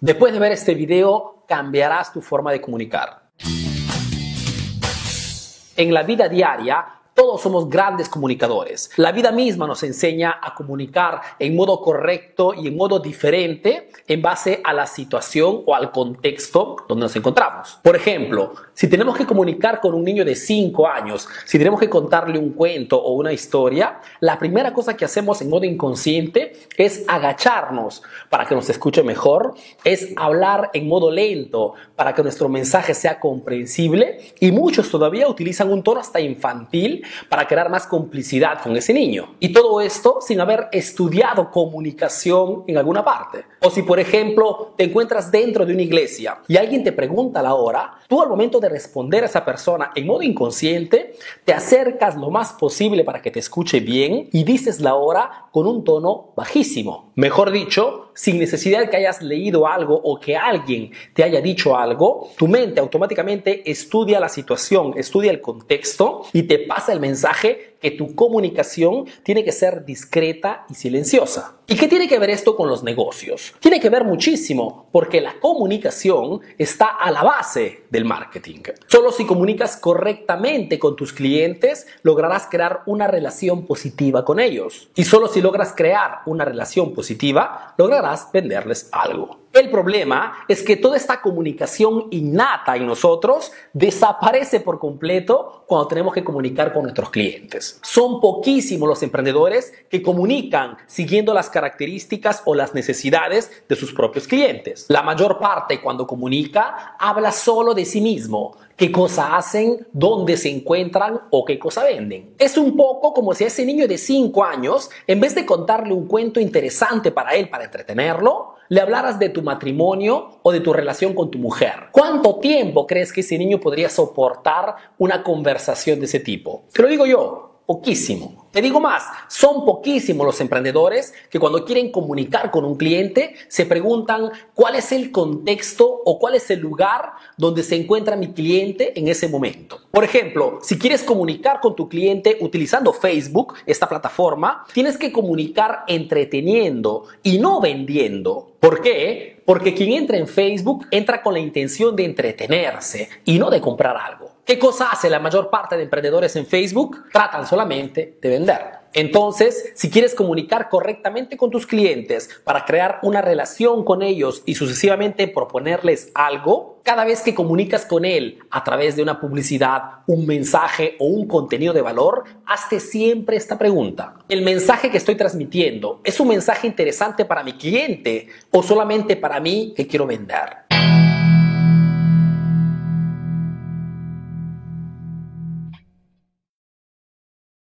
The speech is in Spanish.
Después de ver este video, cambiarás tu forma de comunicar. En la vida diaria, todos somos grandes comunicadores. La vida misma nos enseña a comunicar en modo correcto y en modo diferente en base a la situación o al contexto donde nos encontramos. Por ejemplo, si tenemos que comunicar con un niño de 5 años, si tenemos que contarle un cuento o una historia, la primera cosa que hacemos en modo inconsciente es agacharnos para que nos escuche mejor, es hablar en modo lento para que nuestro mensaje sea comprensible y muchos todavía utilizan un tono hasta infantil para crear más complicidad con ese niño. Y todo esto sin haber estudiado comunicación en alguna parte. O si, por ejemplo, te encuentras dentro de una iglesia y alguien te pregunta la hora, tú al momento de responder a esa persona en modo inconsciente, te acercas lo más posible para que te escuche bien y dices la hora con un tono bajísimo. Mejor dicho, sin necesidad de que hayas leído algo o que alguien te haya dicho algo, tu mente automáticamente estudia la situación, estudia el contexto y te pasa el mensaje que tu comunicación tiene que ser discreta y silenciosa. ¿Y qué tiene que ver esto con los negocios? Tiene que ver muchísimo porque la comunicación está a la base del marketing. Solo si comunicas correctamente con tus clientes lograrás crear una relación positiva con ellos. Y solo si logras crear una relación positiva lograrás venderles algo. El problema es que toda esta comunicación innata en nosotros desaparece por completo cuando tenemos que comunicar con nuestros clientes. Son poquísimos los emprendedores que comunican siguiendo las características o las necesidades de sus propios clientes. La mayor parte cuando comunica habla solo de sí mismo, qué cosa hacen, dónde se encuentran o qué cosa venden. Es un poco como si a ese niño de 5 años, en vez de contarle un cuento interesante para él, para entretenerlo, le hablaras de tu matrimonio o de tu relación con tu mujer. ¿Cuánto tiempo crees que ese niño podría soportar una conversación de ese tipo? Te lo digo yo, poquísimo. Te digo más, son poquísimos los emprendedores que cuando quieren comunicar con un cliente se preguntan cuál es el contexto o cuál es el lugar donde se encuentra mi cliente en ese momento. Por ejemplo, si quieres comunicar con tu cliente utilizando Facebook, esta plataforma, tienes que comunicar entreteniendo y no vendiendo. ¿Por qué? Porque quien entra en Facebook entra con la intención de entretenerse y no de comprar algo. ¿Qué cosa hace la mayor parte de emprendedores en Facebook? Tratan solamente de vender. Entonces, si quieres comunicar correctamente con tus clientes para crear una relación con ellos y sucesivamente proponerles algo, cada vez que comunicas con él a través de una publicidad, un mensaje o un contenido de valor, hazte siempre esta pregunta. ¿El mensaje que estoy transmitiendo es un mensaje interesante para mi cliente o solamente para mí que quiero vender?